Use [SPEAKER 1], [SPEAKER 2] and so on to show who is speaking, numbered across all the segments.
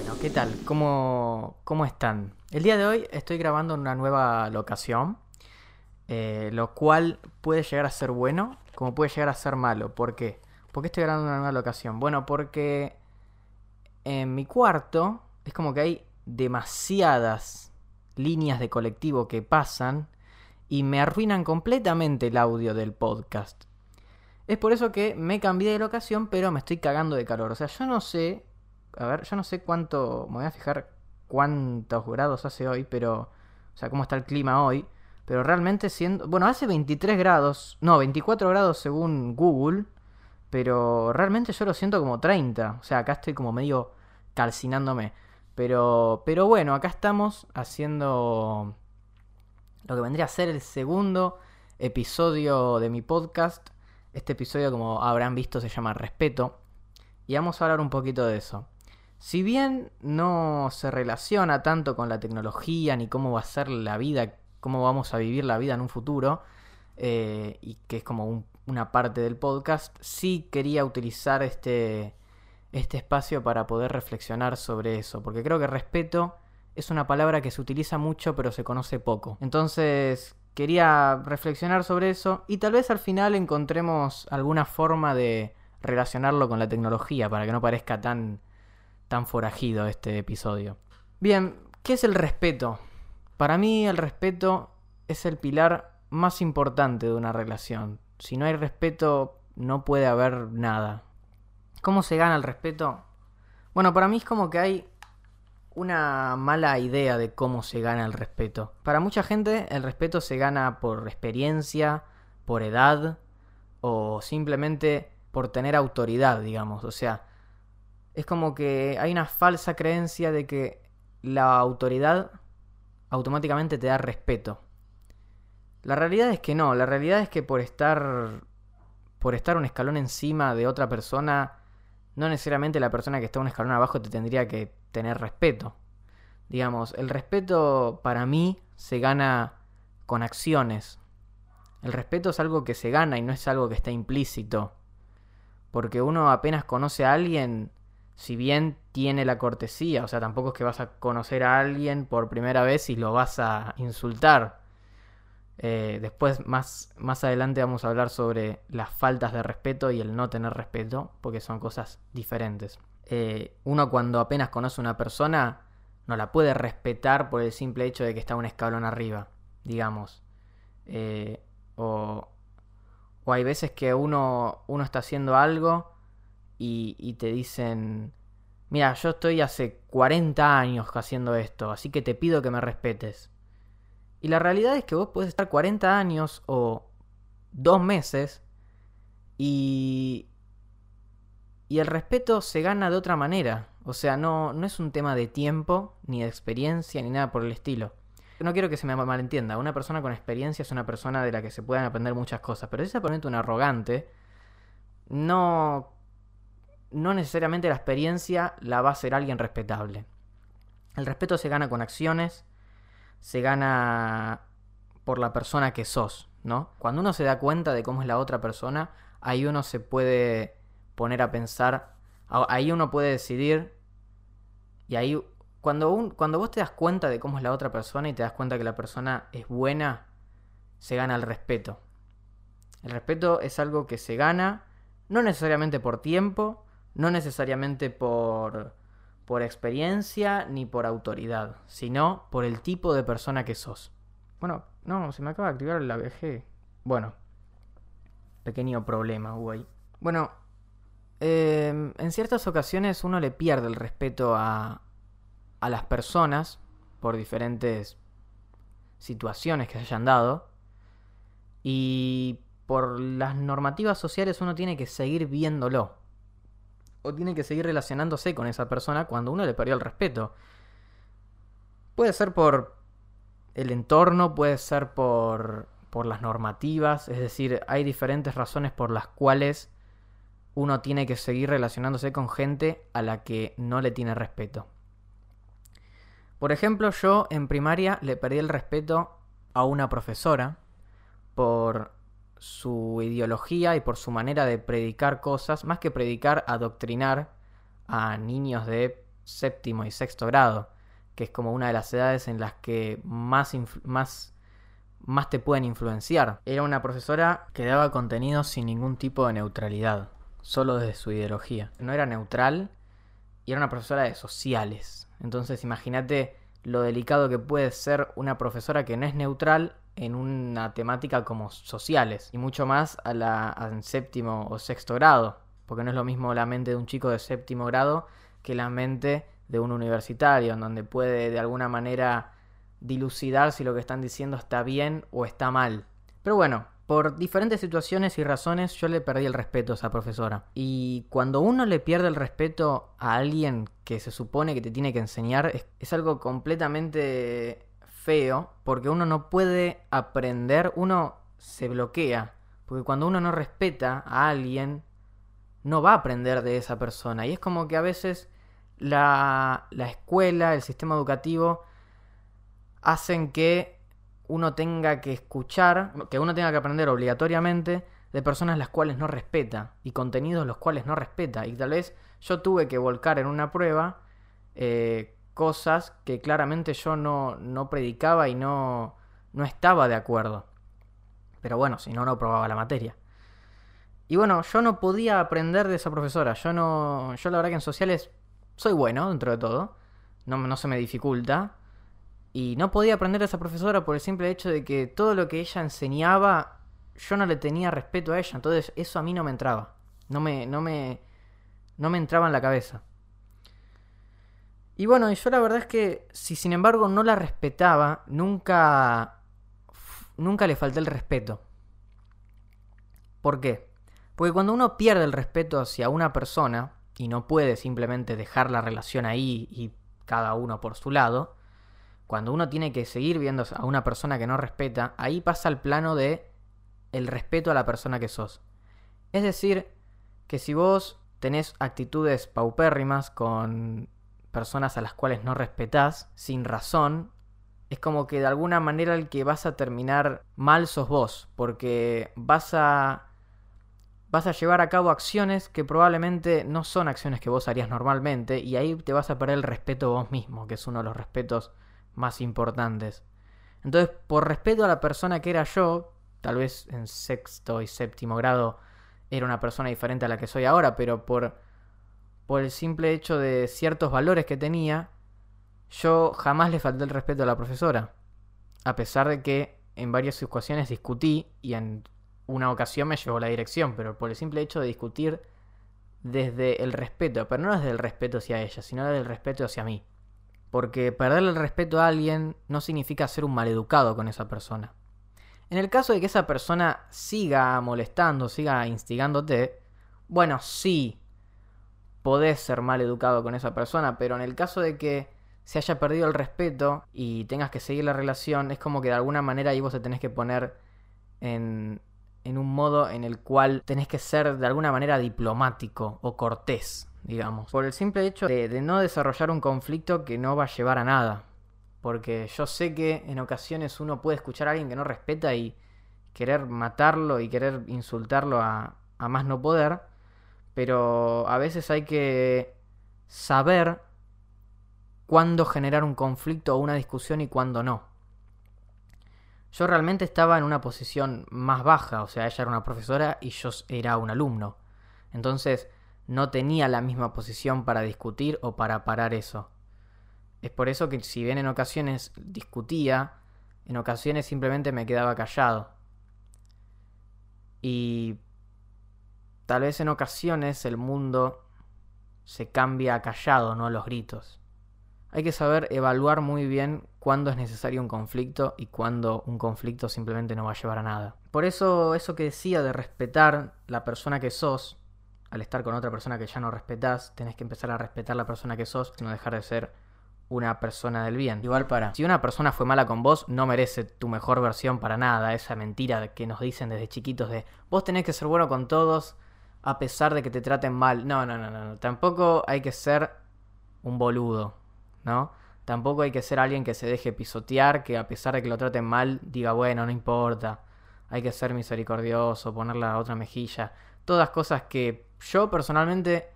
[SPEAKER 1] Bueno, ¿qué tal? ¿Cómo, ¿Cómo están? El día de hoy estoy grabando en una nueva locación, eh, lo cual puede llegar a ser bueno, como puede llegar a ser malo. ¿Por qué? ¿Por qué estoy grabando en una nueva locación? Bueno, porque en mi cuarto es como que hay demasiadas líneas de colectivo que pasan y me arruinan completamente el audio del podcast. Es por eso que me cambié de locación, pero me estoy cagando de calor. O sea, yo no sé. A ver, yo no sé cuánto. Me voy a fijar cuántos grados hace hoy, pero. O sea, cómo está el clima hoy. Pero realmente siendo. Bueno, hace 23 grados. No, 24 grados según Google. Pero realmente yo lo siento como 30. O sea, acá estoy como medio calcinándome. Pero, pero bueno, acá estamos haciendo lo que vendría a ser el segundo episodio de mi podcast. Este episodio, como habrán visto, se llama Respeto. Y vamos a hablar un poquito de eso. Si bien no se relaciona tanto con la tecnología ni cómo va a ser la vida, cómo vamos a vivir la vida en un futuro, eh, y que es como una parte del podcast, sí quería utilizar este, este espacio para poder reflexionar sobre eso, porque creo que respeto es una palabra que se utiliza mucho pero se conoce poco. Entonces quería reflexionar sobre eso y tal vez al final encontremos alguna forma de relacionarlo con la tecnología para que no parezca tan, tan forajido este episodio. Bien, ¿qué es el respeto? Para mí el respeto es el pilar más importante de una relación. Si no hay respeto no puede haber nada. ¿Cómo se gana el respeto? Bueno, para mí es como que hay una mala idea de cómo se gana el respeto. Para mucha gente el respeto se gana por experiencia, por edad o simplemente por tener autoridad, digamos. O sea, es como que hay una falsa creencia de que la autoridad automáticamente te da respeto. La realidad es que no, la realidad es que por estar por estar un escalón encima de otra persona no necesariamente la persona que está un escalón abajo te tendría que tener respeto. Digamos, el respeto para mí se gana con acciones. El respeto es algo que se gana y no es algo que está implícito. Porque uno apenas conoce a alguien, si bien tiene la cortesía, o sea, tampoco es que vas a conocer a alguien por primera vez y lo vas a insultar. Eh, después, más, más adelante, vamos a hablar sobre las faltas de respeto y el no tener respeto, porque son cosas diferentes. Eh, uno cuando apenas conoce a una persona no la puede respetar por el simple hecho de que está un escalón arriba, digamos. Eh, o, o, hay veces que uno, uno está haciendo algo y, te dicen, mira, yo estoy hace 40 años haciendo esto, así que te pido que me respetes. Y la realidad es que vos podés estar 40 años o dos meses y, y el respeto se gana de otra manera. O sea, no, no es un tema de tiempo, ni de experiencia, ni nada por el estilo. No quiero que se me malentienda. Una persona con experiencia es una persona de la que se pueden aprender muchas cosas. Pero si es un arrogante, no, no necesariamente la experiencia la va a hacer alguien respetable. El respeto se gana con acciones, se gana por la persona que sos, ¿no? Cuando uno se da cuenta de cómo es la otra persona, ahí uno se puede poner a pensar, ahí uno puede decidir, y ahí cuando, un, cuando vos te das cuenta de cómo es la otra persona y te das cuenta que la persona es buena, se gana el respeto. El respeto es algo que se gana, no necesariamente por tiempo, no necesariamente por por experiencia ni por autoridad, sino por el tipo de persona que sos. Bueno, no, se me acaba de activar el ABG. Bueno, pequeño problema güey. Bueno, em, en ciertas ocasiones uno le pierde el respeto a, a las personas por diferentes situaciones que se hayan dado. Y por las normativas sociales uno tiene que seguir viéndolo o tiene que seguir relacionándose con esa persona cuando uno le perdió el respeto. Puede ser por el entorno, puede ser por, por las normativas, es decir, hay diferentes razones por las cuales uno tiene que seguir relacionándose con gente a la que no le tiene respeto. Por ejemplo, yo en primaria le perdí el respeto a una profesora por su ideología y por su manera de predicar cosas, más que predicar, adoctrinar a niños de séptimo y sexto grado, que es como una de las edades en las que más, más, más te pueden influenciar. Era una profesora que daba contenido sin ningún tipo de neutralidad, solo desde su ideología. No era neutral y era una profesora de sociales. Entonces imagínate lo delicado que puede ser una profesora que no es neutral en una temática como sociales y mucho más a la en séptimo o sexto grado, porque no es lo mismo la mente de un chico de séptimo grado que la mente de un universitario, en donde puede de alguna manera dilucidar si lo que están diciendo está bien o está mal. Pero bueno, por diferentes situaciones y razones yo le perdí el respeto a esa profesora. Y cuando uno le pierde el respeto a alguien que se supone que te tiene que enseñar, es, algo completamente feo, porque uno no puede aprender, uno se bloquea. Porque cuando uno no respeta a alguien, no va a aprender de esa persona. Y es como que a veces la, la escuela, el sistema educativo, hacen que uno tenga que escuchar, que uno tenga que aprender obligatoriamente de personas las cuales no respeta y contenidos los cuales no respeta. Y tal vez yo tuve que volcar en una prueba eh, cosas que claramente yo no, no predicaba y no, no estaba de acuerdo. Pero bueno, si no, no probaba la materia. Y bueno, yo no podía aprender de esa profesora. Yo no. Yo la verdad que en sociales soy bueno dentro de todo. No, no se me dificulta. Y no podía aprender a esa profesora por el simple hecho de que todo lo que ella enseñaba, yo no le tenía respeto a ella. Entonces eso a mí no me entraba. No me, no me, no me entraba en la cabeza. Y bueno, yo la verdad es que si sin embargo no la respetaba, nunca, nunca le falté el respeto. ¿Por qué? Porque cuando uno pierde el respeto hacia una persona y no puede simplemente dejar la relación ahí y cada uno por su lado, cuando uno tiene que seguir viendo a una persona que no respeta, ahí pasa el plano de el respeto a la persona que sos. Es decir, que si vos tenés actitudes paupérrimas con personas a las cuales no respetás sin razón, es como que de alguna manera el que vas a terminar mal sos vos, porque vas a vas a llevar a cabo acciones que probablemente no son acciones que vos harías normalmente y ahí te vas a perder el respeto vos mismo, que es uno de los respetos más importantes. Entonces, por respeto a la persona que era yo, tal vez en sexto y séptimo grado era una persona diferente a la que soy ahora, pero por, por el simple hecho de ciertos valores que tenía, yo jamás le falté el respeto a la profesora. A pesar de que en varias ocasiones discutí y en una ocasión me llevó la dirección, pero por el simple hecho de discutir desde el respeto, pero no desde el respeto hacia ella, sino desde el respeto hacia mí. Porque perderle el respeto a alguien no significa ser un maleducado con esa persona. En el caso de que esa persona siga molestando, siga instigándote, bueno, sí, podés ser mal educado con esa persona, pero en el caso de que se haya perdido el respeto y tengas que seguir la relación, es como que de alguna manera ahí vos te tenés que poner en, en un modo en el cual tenés que ser de alguna manera diplomático o cortés digamos. Por el simple hecho de, no desarrollar un conflicto que no va a llevar a nada. Porque yo sé que en ocasiones uno puede escuchar a alguien que no respeta y querer matarlo y querer insultarlo a, a más no poder. Pero a veces hay que saber cuándo generar un conflicto o una discusión y cuándo no. Yo realmente estaba en una posición más baja, o sea, ella era una profesora y yo era un alumno. Entonces, no tenía la misma posición para discutir o para parar eso. Es por eso que si bien en ocasiones discutía, en ocasiones simplemente me quedaba callado. Y tal vez en ocasiones el mundo se cambia callado, no a los gritos. Hay que saber evaluar muy bien cuándo es necesario un conflicto y cuándo un conflicto simplemente no va a llevar a nada. Por eso eso que decía de respetar la persona que sos, al estar con otra persona que ya no respetás, tenés que empezar a respetar la persona que sos, no dejar de ser una persona del bien. Igual para, si una persona fue mala con vos, no merece tu mejor versión para nada, esa mentira que nos dicen desde chiquitos de vos tenés que ser bueno con todos a pesar de que te traten mal. No, no, no, no, tampoco hay que ser un boludo, ¿no? Tampoco hay que ser alguien que se deje pisotear, que a pesar de que lo traten mal, diga, bueno, no importa. Hay que ser misericordioso, poner la otra mejilla. Todas cosas que yo personalmente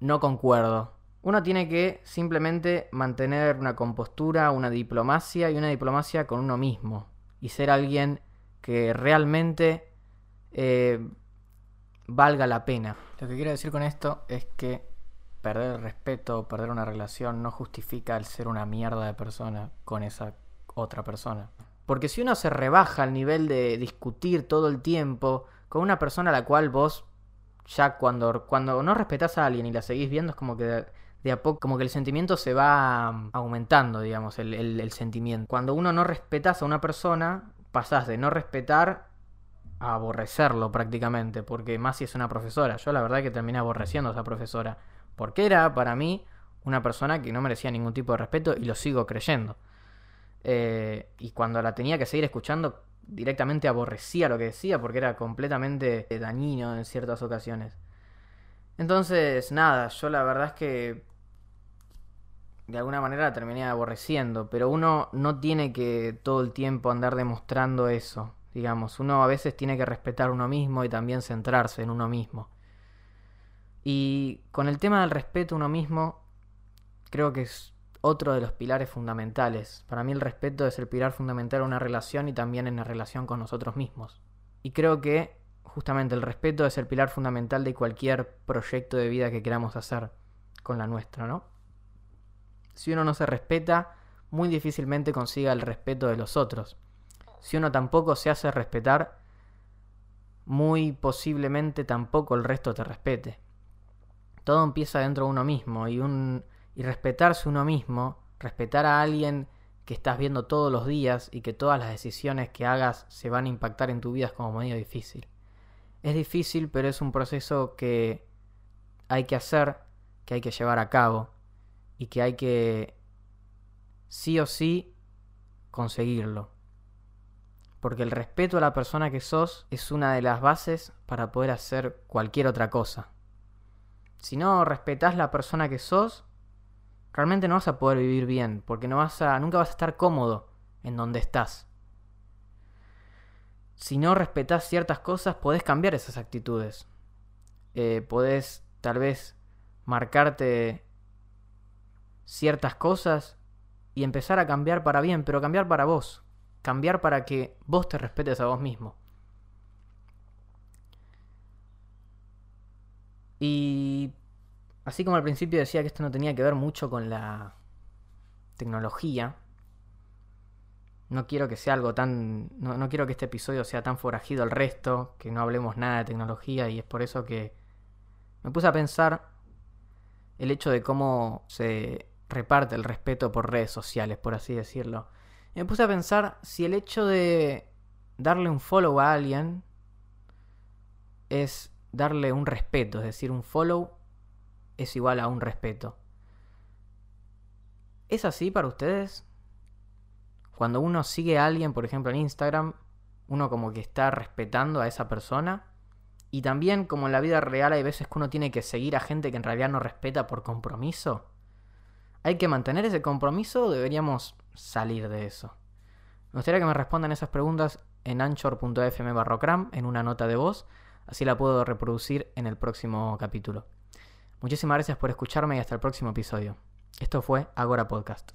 [SPEAKER 1] no concuerdo. Uno tiene que simplemente mantener una compostura, una diplomacia y una diplomacia con uno mismo. Y ser alguien que realmente eh, valga la pena. Lo que quiero decir con esto es que perder el respeto perder una relación no justifica el ser una mierda de persona con esa otra persona. Porque si uno se rebaja al nivel de discutir todo el tiempo con una persona a la cual vos ya cuando, cuando no respetás a alguien y la seguís viendo es como que de, a poco, como que el sentimiento se va um, aumentando, digamos, el, el sentimiento. Cuando uno no respetas a una persona, pasás de no respetar aborrecerlo prácticamente, porque más si es una profesora. Yo la verdad que terminé aborreciendo a esa profesora, porque era para mí una persona que no merecía ningún tipo de respeto y lo sigo creyendo. Eh, y cuando la tenía que seguir escuchando, directamente aborrecía lo que decía porque era completamente dañino en ciertas ocasiones. Entonces, nada, yo la verdad es que de alguna manera la terminé aborreciendo, pero uno no tiene que todo el tiempo andar demostrando eso, digamos, uno a veces tiene que respetar uno mismo y también centrarse en uno mismo. Y con el tema del respeto a uno mismo, creo que es otro de los pilares fundamentales. Para mí el respeto es el pilar fundamental en una relación y también en la relación con nosotros mismos. Y creo que justamente el respeto es el pilar fundamental de cualquier proyecto de vida que queramos hacer con la nuestra, ¿no? Si uno no se respeta, muy difícilmente consiga el respeto de los otros. Si uno tampoco se hace respetar, muy posiblemente tampoco el resto te respete. Todo empieza dentro de uno mismo y un y respetarse uno mismo, respetar a alguien que estás viendo todos los días y que todas las decisiones que hagas se van a impactar en tu vida es como medio difícil. Es difícil, pero es un proceso que hay que hacer, que hay que llevar a cabo y que hay que sí o sí conseguirlo. Porque el respeto a la persona que sos es una de las bases para poder hacer cualquier otra cosa. Si no respetas la persona que sos, realmente no vas a poder vivir bien, porque no vas a, nunca vas a estar cómodo en donde estás. Si no respetas ciertas cosas, podés cambiar esas actitudes. Eh, podés tal vez marcarte ciertas cosas y empezar a cambiar para bien, pero cambiar para vos. Cambiar para que vos te respetes a vos mismo. Y Así como al principio decía que esto no tenía que ver mucho con la tecnología, no quiero que sea algo tan. No, quiero que este episodio sea tan forajido al resto, que no hablemos nada de tecnología, y es por eso que me puse a pensar el hecho de cómo se reparte el respeto por redes sociales, por así decirlo. Me puse a pensar si el hecho de darle un follow a alguien es darle un respeto, es decir, un follow es igual a un respeto. ¿Es así para ustedes? Cuando uno sigue a alguien, por ejemplo en Instagram, uno como que está respetando a esa persona. Y también como en la vida real hay veces que uno tiene que seguir a gente que en realidad no respeta por compromiso. ¿Hay que mantener ese compromiso deberíamos salir de eso? Me gustaría que me respondan esas preguntas en anchor.fm barrocram en una nota de voz, así la puedo reproducir en el próximo capítulo. Muchísimas gracias por escucharme y hasta el próximo episodio. Esto fue Agora Podcast.